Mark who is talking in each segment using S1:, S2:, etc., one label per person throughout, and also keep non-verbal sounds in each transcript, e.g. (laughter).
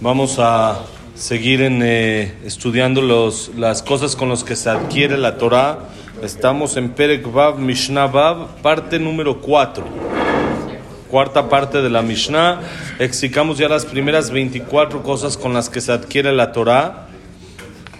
S1: Vamos a seguir en, eh, estudiando los, las cosas con las que se adquiere la Torah. Estamos en Perek Vav, Mishnah Vav, parte número 4. Cuarta parte de la Mishnah. Explicamos ya las primeras 24 cosas con las que se adquiere la Torah.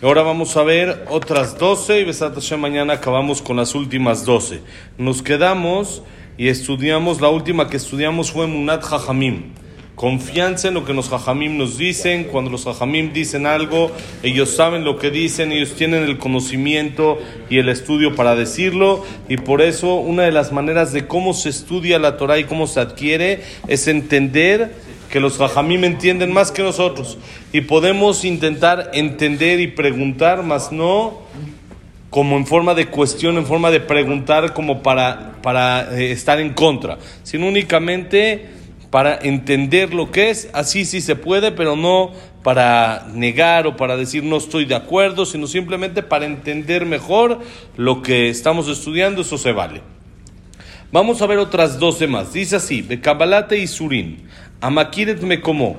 S1: Ahora vamos a ver otras 12 y Besat Hashem mañana acabamos con las últimas 12. Nos quedamos y estudiamos, la última que estudiamos fue Munat Jajamim. Confianza en lo que los Jajamim nos dicen. Cuando los Jajamim dicen algo, ellos saben lo que dicen, ellos tienen el conocimiento y el estudio para decirlo. Y por eso, una de las maneras de cómo se estudia la Torah y cómo se adquiere es entender que los Jajamim entienden más que nosotros. Y podemos intentar entender y preguntar, mas no como en forma de cuestión, en forma de preguntar, como para, para eh, estar en contra, sino únicamente para entender lo que es, así sí se puede, pero no para negar o para decir no estoy de acuerdo, sino simplemente para entender mejor lo que estamos estudiando, eso se vale. Vamos a ver otras 12 más. Dice así, Bekabalate y Surin, Amakiret me como.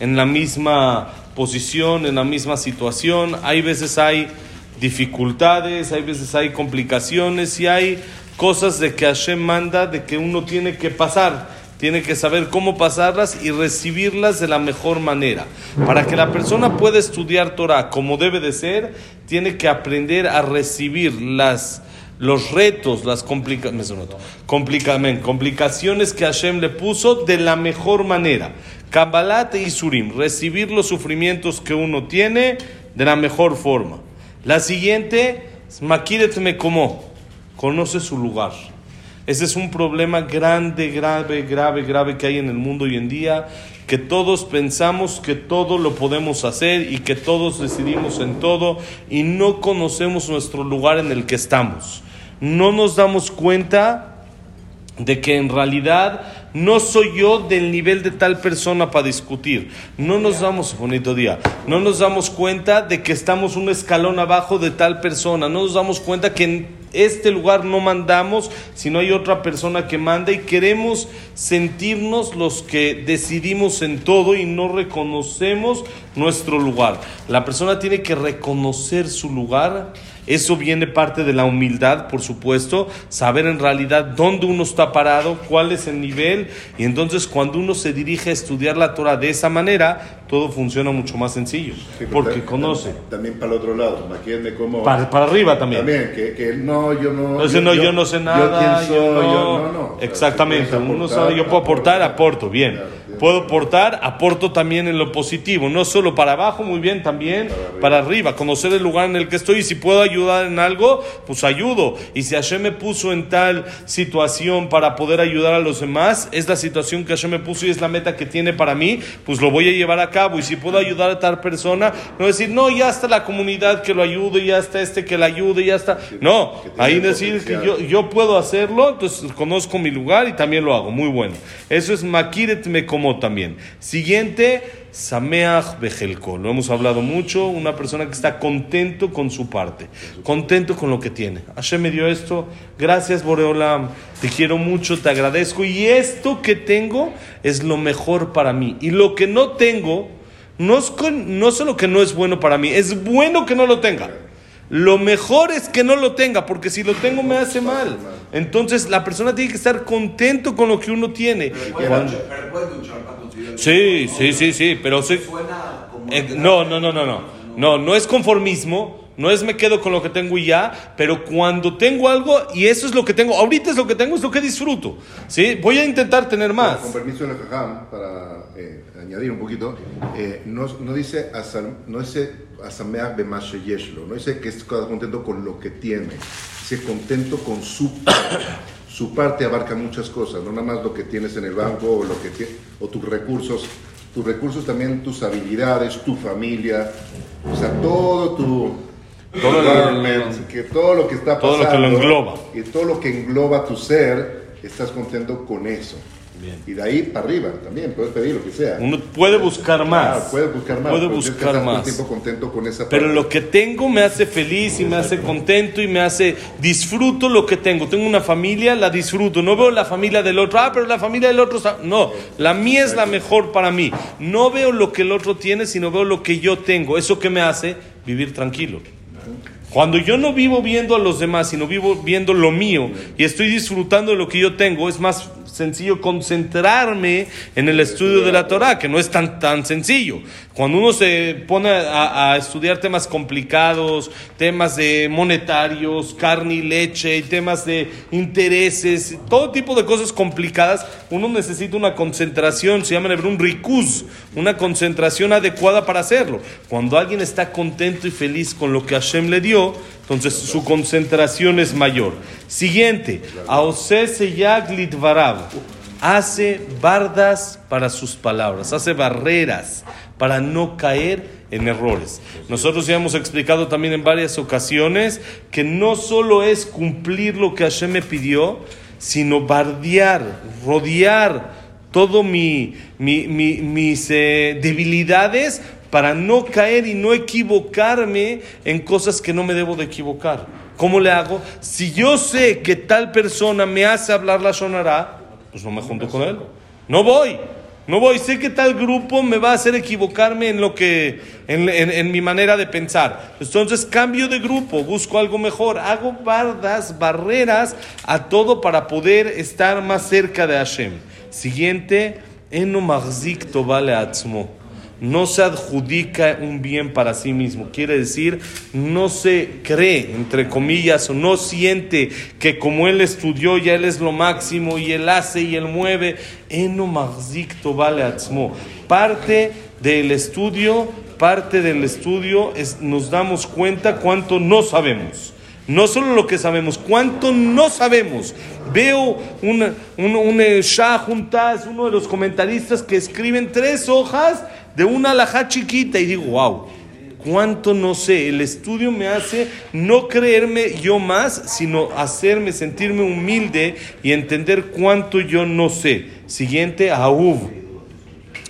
S1: en la misma posición, en la misma situación. Hay veces hay dificultades, hay veces hay complicaciones y hay cosas de que Hashem manda de que uno tiene que pasar, tiene que saber cómo pasarlas y recibirlas de la mejor manera. Para que la persona pueda estudiar Torah como debe de ser, tiene que aprender a recibir las los retos, las complica complicaciones que Hashem le puso de la mejor manera. Kabbalat y Surim, recibir los sufrimientos que uno tiene de la mejor forma. La siguiente, Makiret me como, conoce su lugar. Ese es un problema grande, grave, grave, grave que hay en el mundo hoy en día, que todos pensamos que todo lo podemos hacer y que todos decidimos en todo y no conocemos nuestro lugar en el que estamos. No nos damos cuenta de que en realidad no soy yo del nivel de tal persona para discutir. No nos damos, bonito día, no nos damos cuenta de que estamos un escalón abajo de tal persona. No nos damos cuenta que en este lugar no mandamos, sino hay otra persona que manda y queremos sentirnos los que decidimos en todo y no reconocemos nuestro lugar. La persona tiene que reconocer su lugar eso viene parte de la humildad, por supuesto, saber en realidad dónde uno está parado, cuál es el nivel, y entonces cuando uno se dirige a estudiar la Torah de esa manera, todo funciona mucho más sencillo, porque conoce.
S2: También, para el otro lado, imagínate cómo...
S1: Para, para arriba también.
S2: También, que, que no, yo no...
S1: Entonces, no, yo, no sé nada, yo, no, yo, no, Exactamente, uno sabe, yo puedo aportar, aporto, bien puedo aportar, aporto también en lo positivo, no solo para abajo, muy bien, también para arriba. conocer el lugar en el que estoy y si puedo ayudar en algo, pues ayudo. Y si Hashem me puso en tal situación para poder ayudar a los demás, es la situación que Hashem me puso y es la meta que tiene para mí, pues lo voy a llevar a cabo. Y si puedo ayudar a tal persona, no decir, no, ya está la comunidad que lo ayude, ya está este que la ayude, ya está. No, ahí decir que yo, yo puedo hacerlo, entonces conozco mi lugar y también lo hago. Muy bueno. Eso es Makiret me como también. Siguiente, Sameach Bejelko. Lo hemos hablado mucho. Una persona que está contento con su parte, contento con lo que tiene. Hashem me dio esto. Gracias, Boreolam. Te quiero mucho, te agradezco. Y esto que tengo es lo mejor para mí. Y lo que no tengo, no es no solo que no es bueno para mí, es bueno que no lo tenga. Lo mejor es que no lo tenga, porque si lo tengo me hace mal. Entonces la persona tiene que estar contento con lo que uno tiene. Sí, sí, sí, sí, pero eh, no, no, no, no, no. No, no es conformismo, no es me quedo con lo que tengo y ya, pero cuando tengo algo y eso es lo que tengo, ahorita es lo que tengo, es lo que disfruto. ¿sí? Voy a intentar tener más.
S2: Con permiso de la para eh, añadir un poquito, eh, no, no, dice, no dice no dice que está contento con lo que tiene, dice contento con su parte. Su parte abarca muchas cosas, no nada más lo que tienes en el banco o, lo que o tus recursos tus recursos también, tus habilidades, tu familia, o sea, todo tu
S1: Todo
S2: que todo lo que está
S1: Todo
S2: pasando
S1: lo que lo engloba.
S2: y todo lo que engloba tu ser, estás contento con eso.
S1: Bien.
S2: Y de ahí para arriba también, puedes pedir lo que sea.
S1: Uno puede buscar
S2: Claro,
S1: más.
S2: puedes buscar más.
S1: Puede
S2: que
S1: buscar
S2: todo
S1: más.
S2: tiempo contento con esa
S1: Pero
S2: parte.
S1: lo que tengo me hace feliz y me hace contento y me hace disfruto lo que tengo. Tengo una familia, la disfruto. No veo la familia del otro. Ah, pero la familia del otro. sa-". No, la mía es la mejor para mí. No veo lo que el otro tiene, sino veo lo que yo tengo. Eso que me hace vivir tranquilo. Cuando yo no vivo viendo a los demás, sino vivo viendo lo mío y estoy disfrutando de lo que yo tengo, es más sencillo concentrarme en el estudio de la Torah, que no es tan, tan sencillo. Cuando uno se pone a, estudiar temas complicados, temas de monetarios, carne y leche, temas de intereses, todo tipo de cosas complicadas, uno necesita una concentración, se llama en un rikuz, una concentración adecuada para hacerlo. Cuando alguien está contento y feliz con lo que Hashem le dio, entonces su concentración es mayor. Siguiente, Litvarav. Hace bardas para sus palabras, hace barreras para no caer en errores. Nosotros ya hemos explicado también en varias ocasiones que no solo es cumplir lo que Hashem me pidió, sino bardear, rodear todo mi- mis eh, debilidades para no caer y no equivocarme en cosas que no me debo de equivocar. ¿Cómo le hago? Si yo sé que tal persona me hace hablar la sonará, pues no me junto con él. No voy. No voy. Sé que tal grupo me va a hacer equivocarme en lo que, en, en- mi manera de pensar. Entonces cambio de grupo, busco algo mejor, hago bardas, barreras a todo para poder estar más cerca de Hashem. Siguiente, eno mahzik vale atzmo no se adjudica un bien para sí mismo. Quiere decir, no se cree, entre comillas, o no siente que como él estudió, ya él es lo máximo y él hace y él mueve. Eno mahzik vale atzmo. Parte del estudio, parte del estudio es, nos damos cuenta cuánto no sabemos. No solo lo que sabemos, cuánto no sabemos. Veo una- un, un eh, Shah Juntaz, uno de los comentaristas que escriben tres hojas de una alajá chiquita y digo, wow, cuánto no sé. El estudio me hace no creerme yo más, sino hacerme sentirme humilde y entender cuánto yo no sé. Siguiente, Ahuv.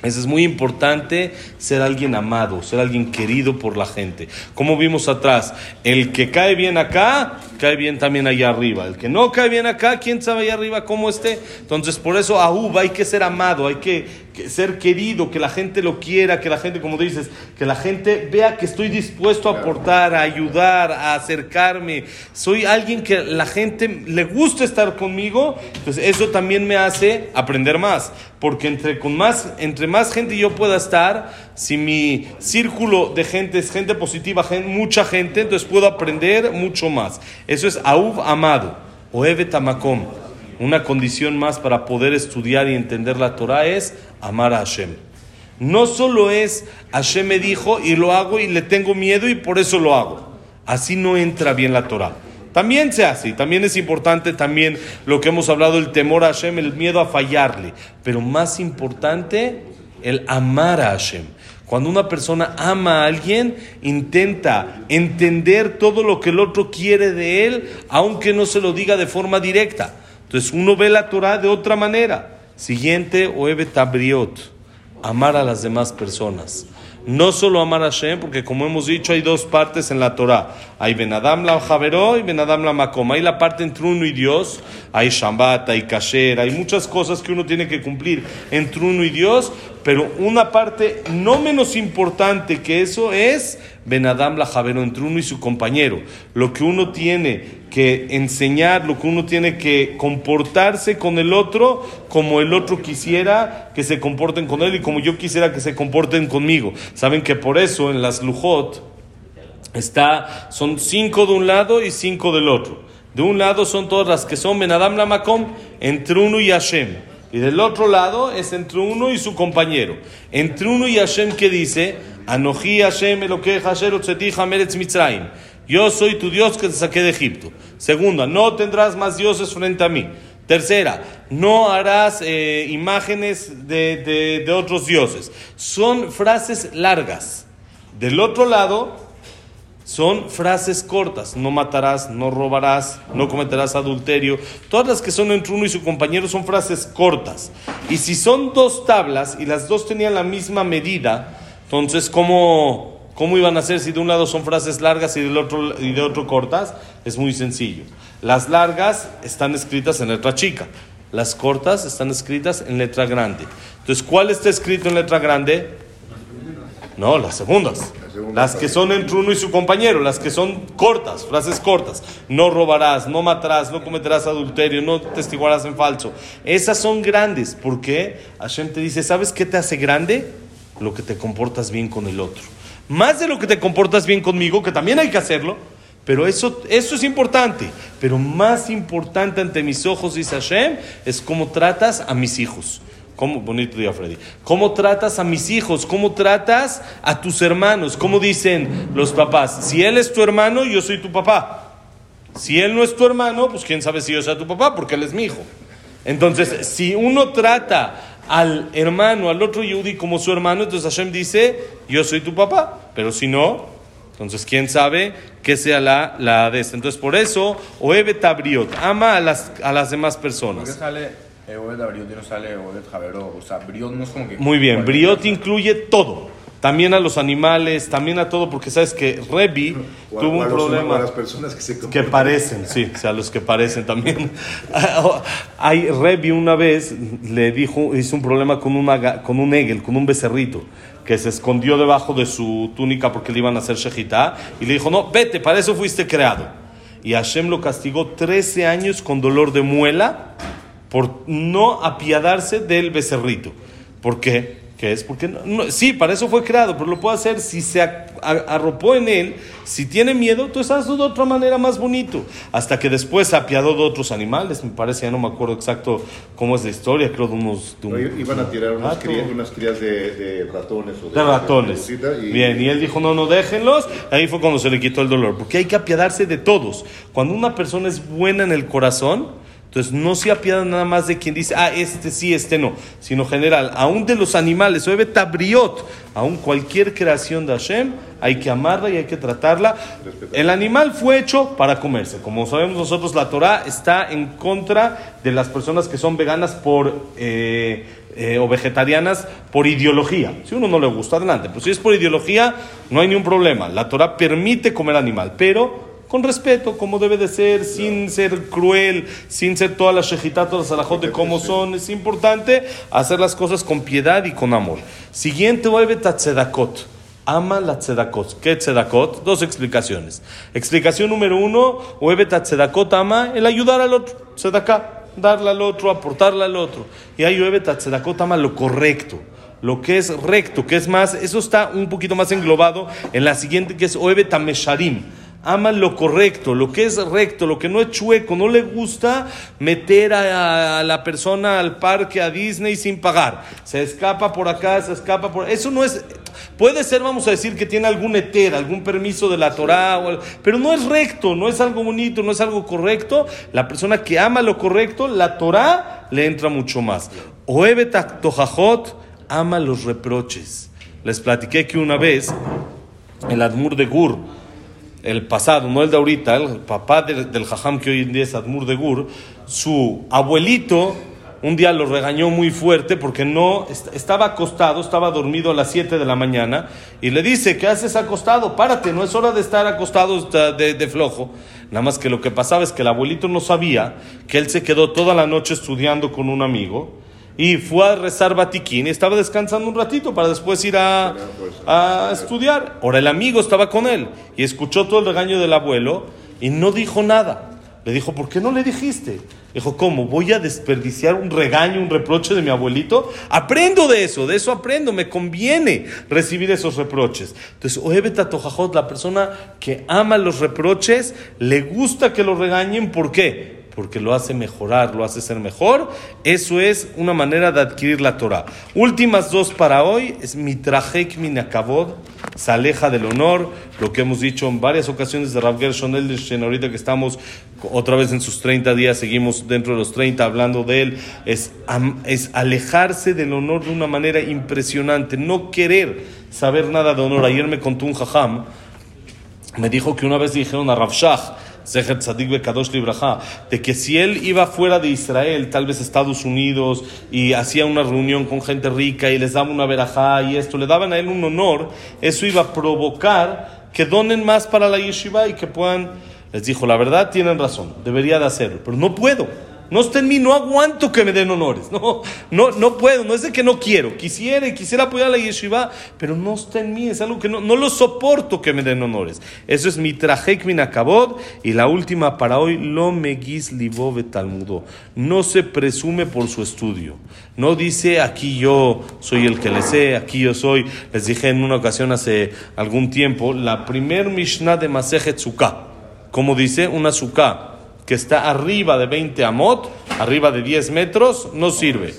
S1: Eso es muy importante, ser alguien amado, ser alguien querido por la gente. Como vimos atrás, el que cae bien acá, cae bien también allá arriba. El que no cae bien acá, quién sabe allá arriba cómo esté. Entonces, por eso, Ahub, hay que ser amado, hay que, que ser querido, que la gente lo quiera, que la gente, como dices, que la gente vea que estoy dispuesto a aportar, a ayudar, a acercarme. Soy alguien que la gente le gusta estar conmigo. Entonces, eso también me hace aprender más. Porque entre, con más, entre más gente yo pueda estar, si mi círculo de gente es gente positiva, mucha gente, entonces puedo aprender mucho más. Eso es Aub amado, o Eve Tamakom. Una condición más para poder estudiar y entender la Torah es amar a Hashem. No solo es Hashem me dijo y lo hago y le tengo miedo y por eso lo hago. Así no entra bien la Torah. También se hace, y también es importante también lo que hemos hablado, el temor a Hashem, el miedo a fallarle. Pero más importante, el amar a Hashem. Cuando una persona ama a alguien, intenta entender todo lo que el otro quiere de él, aunque no se lo diga de forma directa. Entonces uno ve la Torah de otra manera. Siguiente, Oebe Tabriot, amar a las demás personas. No solo amar a Hashem, porque como hemos dicho, hay dos partes en la Torah. Hay Benadam la Javeró y Benadam la Makom. Hay la parte entre uno y Dios. Hay Shambat, hay Kasher, hay muchas cosas que uno tiene que cumplir entre uno y Dios. Pero una parte no menos importante que eso es Benadam la Javeró, entre uno y su compañero. Lo que uno tiene que enseñar, lo que uno tiene que comportarse con el otro como el otro quisiera que se comporten con él y como yo quisiera que se comporten conmigo. Saben que por eso en las Lujot está, son cinco de un lado y cinco del otro. De un lado son todas las que son Benadam la Makom, entre uno y Hashem. Y del otro lado es entre uno y su compañero. Entre uno y Hashem que dice, Anoji Hashem Eloke Hasher Otzeti Hameretz Mitzrayim. Yo soy tu Dios que te saqué de Egipto. Segunda, no tendrás más dioses frente a mí. Tercera, no harás eh, imágenes de, de- de otros dioses. Son frases largas. Del otro lado, son frases cortas. No matarás, no robarás, no cometerás adulterio. Todas las que son entre uno y su compañero son frases cortas. Y si son dos tablas y las dos tenían la misma medida, entonces, ¿cómo, cómo iban a ser si de un lado son frases largas y del otro, y de otro cortas? Es muy sencillo. Las largas están escritas en letra chica. Las cortas están escritas en letra grande. Entonces, ¿cuál está escrito en letra grande? No, las segundas.
S2: Las
S1: que son entre uno y su compañero, las que son cortas, frases cortas. No robarás, no matarás, no cometerás adulterio, no testiguarás en falso. Esas son grandes. ¿Por qué? Hashem te dice, ¿sabes qué te hace grande? Lo que te comportas bien con el otro. Más de lo que te comportas bien conmigo, que también hay que hacerlo. Pero eso, eso es importante. Pero más importante ante mis ojos, dice Hashem, es cómo tratas a mis hijos. ¿Cómo, bonito día, Freddy. ¿Cómo tratas a mis hijos? ¿Cómo tratas a tus hermanos? ¿Cómo dicen los papás? Si él es tu hermano, yo soy tu papá. Si él no es tu hermano, pues quién sabe si yo soy tu papá, porque él es mi hijo. Entonces, si uno trata al hermano, al otro Yehudi como su hermano, entonces Hashem dice, yo soy tu papá. Pero si no, entonces quién sabe que sea la, la de esta. Entonces, por eso, Oebe Tabriot, ama a las, a las demás
S3: ¿Por qué
S1: personas. Muy bien, Briot incluye todo. También a los animales, también a todo, porque sabes que Rebi
S2: O
S1: tuvo
S2: a
S1: un problema.
S2: a las personas que se
S1: Que parecen, sí, o sea, los que parecen también. (laughs) Hay Revi una vez le dijo, hizo un problema con, una, con un egel, con un becerrito, que se escondió debajo de su túnica porque le iban a hacer shejitá, y le dijo, no, vete, para eso fuiste creado. Y Hashem lo castigó 13 años con dolor de muela por no apiadarse del becerrito. ¿Por qué? ¿Qué es? Porque no- no- sí, para eso fue creado, pero lo puede hacer si se arropó en él, si tiene miedo, entonces hazlo de otra manera más bonito. Hasta que después se apiadó de otros animales, me parece, ya no me acuerdo exacto cómo es la historia, creo de unos... de un-
S2: iban a tirar unas, crías, unas crías de, de ratones o
S1: De ratones.
S2: de cosita y-
S1: Bien, y él dijo, no, no, déjenlos. Ahí fue cuando se le quitó el dolor. Porque hay que apiadarse de todos. Cuando una persona es buena en el corazón, entonces no se apiada nada más de quien dice, ah, este sí, este no. Sino general, aún de los animales, oye, tabriot, aún cualquier creación de Hashem, hay que amarla y hay que tratarla. El animal fue hecho para comerse. Como sabemos nosotros, la Torah está en contra de las personas que son veganas por... eh, eh, o vegetarianas por ideología. Si uno no le gusta, adelante. Pero si es por ideología, no hay ningún problema. La Torah permite comer animal, pero con respeto, como debe de ser, sin ser cruel, sin ser todas las shejitat, todas las alajot de cómo son. Es importante hacer las cosas con piedad y con amor. Siguiente, Oebe Tatzedakot. Ama la tzedakot. ¿Qué tzedakot? Dos explicaciones. Explicación número uno, Oebe Tatzedakot ama el ayudar al otro. Tzedaká darle al otro, aportarle al otro. Y ahí llueve Tatzedakot ama lo correcto, lo que es recto, que es más, eso está un poquito más englobado en la siguiente que es Oebe Tamesharim. Ama lo correcto, lo que es recto, lo que no es chueco, no le gusta meter a, a la persona al parque, a Disney sin pagar. Se escapa por acá, se escapa por... Eso no es... Puede ser, vamos a decir, que tiene algún eter, algún permiso de la Torah, o pero no es recto, no es algo bonito, no es algo correcto. La persona que ama lo correcto, la Torah le entra mucho más. Oebe Tojajot ama los reproches. Les platiqué que una vez el Admur de Gur, el pasado, no el de ahorita, el papá del, del Jajam que hoy en día es Admur de Gur, su abuelito un día lo regañó muy fuerte porque no est- estaba acostado, estaba dormido a las 7 de la mañana y le dice, ¿qué haces acostado? Párate, no es hora de estar acostado de, de flojo. Nada más que lo que pasaba es que el abuelito no sabía que él se quedó toda la noche estudiando con un amigo y fue a rezar batiquín y estaba descansando un ratito para después ir a, a estudiar. Ahora el amigo estaba con él y escuchó todo el regaño del abuelo y no dijo nada. Le dijo, ¿por qué no le dijiste? Dijo, ¿cómo? ¿Voy a desperdiciar un regaño, un reproche de mi abuelito? Aprendo de eso, de eso aprendo, me conviene recibir esos reproches. Entonces, Oebeta Tojajot, la persona que ama los reproches, le gusta que lo regañen, ¿por qué? Porque lo hace mejorar, lo hace ser mejor. Eso es una manera de adquirir la Torah. Últimas dos para hoy es mitrajek minakavod, se aleja del honor, lo que hemos dicho en varias ocasiones de Rav Gershon Edelstein, ahorita que estamos otra vez en sus 30 días, seguimos dentro de los 30 hablando de él, es, es alejarse del honor de una manera impresionante, no querer saber nada de honor. Ayer me contó un jajam, me dijo que una vez dijeron a Rav Shach, Libraja, de que si él iba fuera de Israel, tal vez Estados Unidos, y hacía una reunión con gente rica y les daba una verajá y esto, le daban a él un honor, eso iba a provocar que donen más para la yeshiva y que puedan, les dijo, la verdad tienen razón, debería de hacerlo, pero no puedo. No está en mí, no aguanto que me den honores. No, no, no puedo, no es de que no quiero. Quisiera quisiera apoyar a la yeshiva, pero no está en mí, es algo que no, no lo soporto que me den honores. Eso es mi trajek min. Y la última para hoy, lo megis libove talmudo. No se presume por su estudio. No dice aquí yo soy el que le sé, aquí yo soy. Les dije en una ocasión hace algún tiempo, la primer Mishnah de Masejet. ¿Cómo dice? Una Sukkah que está arriba de 20 amot, arriba de 10 metros, no sirve.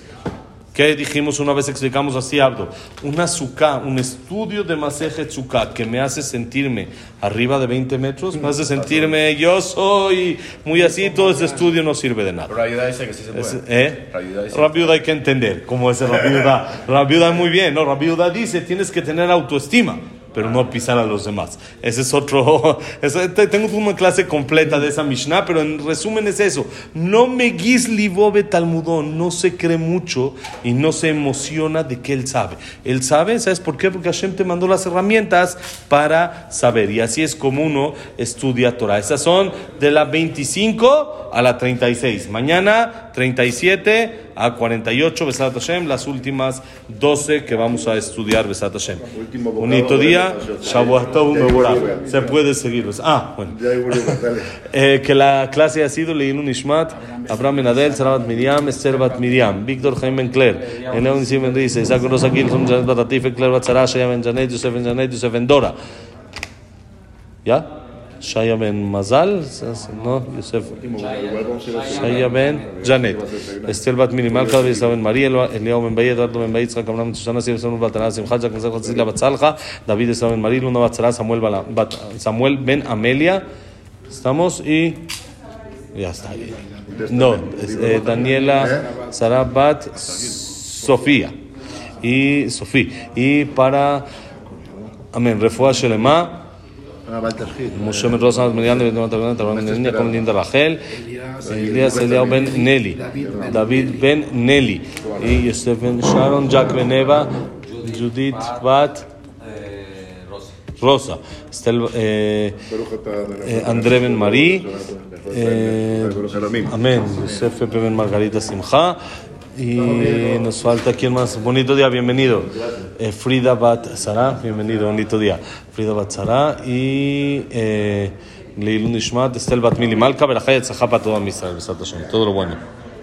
S1: ¿Qué dijimos una vez? Explicamos así, Abdo. Una suká, un estudio de maseje suká que me hace sentirme arriba de 20 metros, me hace sentirme yo soy muy así, todo ese estudio no sirve de nada.
S3: Ayuda dice que sí se puede.
S1: ¿eh? Rabiuda hay que entender cómo es Rabiuda. Rabiuda muy bien, ¿no? Rabiuda dice tienes que tener autoestima, pero no pisar a los demás. Ese es otro. (laughs) eso- tengo una clase completa de esa Mishnah, pero en resumen es eso. No me libove talmudón, no se cree mucho y no se emociona de que él sabe. Él sabe, ¿sabes por qué? Porque Hashem te mandó las herramientas para saber. Y así es como uno estudia Torah. Esas son de la 25 a la 36. Mañana 37 a 48, Besat Hashem, las últimas 12 que vamos a estudiar Besat Hashem. Bonito
S2: de
S1: día. Se puede seguir. Ah, bueno. (laughs) Eh, que la clase ha sido Leilun Ishmat, Abraham Benadel, Sarabat Miriam, Esther Bat Miriam, Víctor Jaime Ben Cler, Eneo Nisim Ben Rize, Isaac Rosa Gilson, Janet Batatif, Claire Bat Sarah, Shaya Ben Janet, Ben Janet, Ben Dora. ¿Ya? Shaya Ben Mazal, no, Yosef. Shaya Ben Janet, Esther Bat Minimal, cada vez Ben María, Eliao Ben Baye, Eduardo Ben Baye, Yitzhak Abraham Susana, Sir Samuel Baltanás, Simchat, Jacob Zach, Cecilia Bat Salja, David Esra Ben María, Luna Bat Sarah, Samuel Samuel Ben Amelia. Estamos y ya está. No, eh, Daniela Sara Bat Sofía y Sofía. Y para, amén, Refuah Shelema.
S2: Ah, va el tajid.
S1: Moshe Ben Rosa, Miriam de Eliao Ben David Ben Nelly, Sharon, Jack Ben Eva, Judith Bat Rosa, Estel, eh,
S2: Baruch atah
S1: eh, André Ben Marí, eh,
S2: Baruch Haramim.
S1: Amén, Yosef Pepe Ben Margarita Simcha. Y nos falta quién más. Bonito día, bienvenido. Eh, Frida Bat Sara, bienvenido, bonito día. Frida Bat Sara y eh, Leilun Ishmat, Estel Bat Mili Malka, Berajay Tzahá para todo Israel, todo lo bueno.